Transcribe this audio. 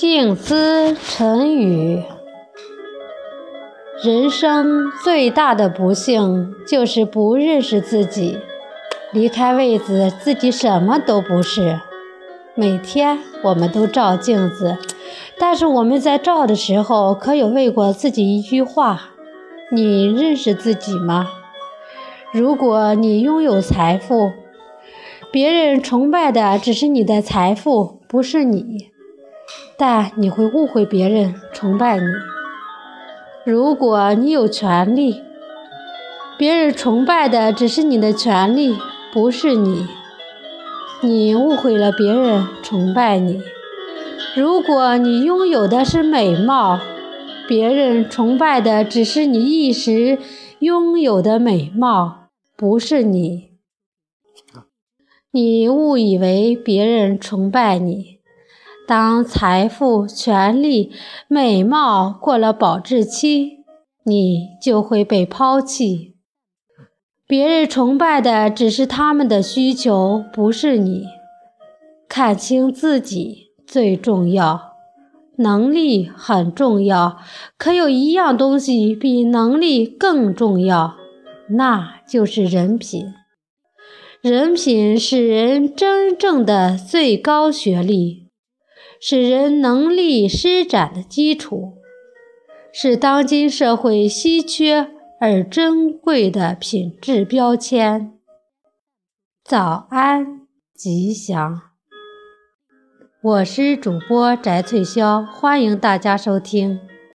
静思沉语。人生最大的不幸就是不认识自己。离开位子，自己什么都不是。每天我们都照镜子，但是我们在照的时候，可有问过自己一句话：你认识自己吗？如果你拥有财富，别人崇拜的只是你的财富，不是你，但你会误会别人崇拜你。如果你有权利，别人崇拜的只是你的权利，不是你。你误会了别人崇拜你。如果你拥有的是美貌，别人崇拜的只是你一时拥有的美貌，不是你。你误以为别人崇拜你，当财富、权力、美貌过了保质期，你就会被抛弃。别人崇拜的只是他们的需求，不是你。看清自己最重要，能力很重要，可有一样东西比能力更重要，那就是人品。人品是人真正的最高学历，使人能力施展的基础，是当今社会稀缺。而珍贵的品质标签。早安，吉祥！我是主播翟翠潇，欢迎大家收听。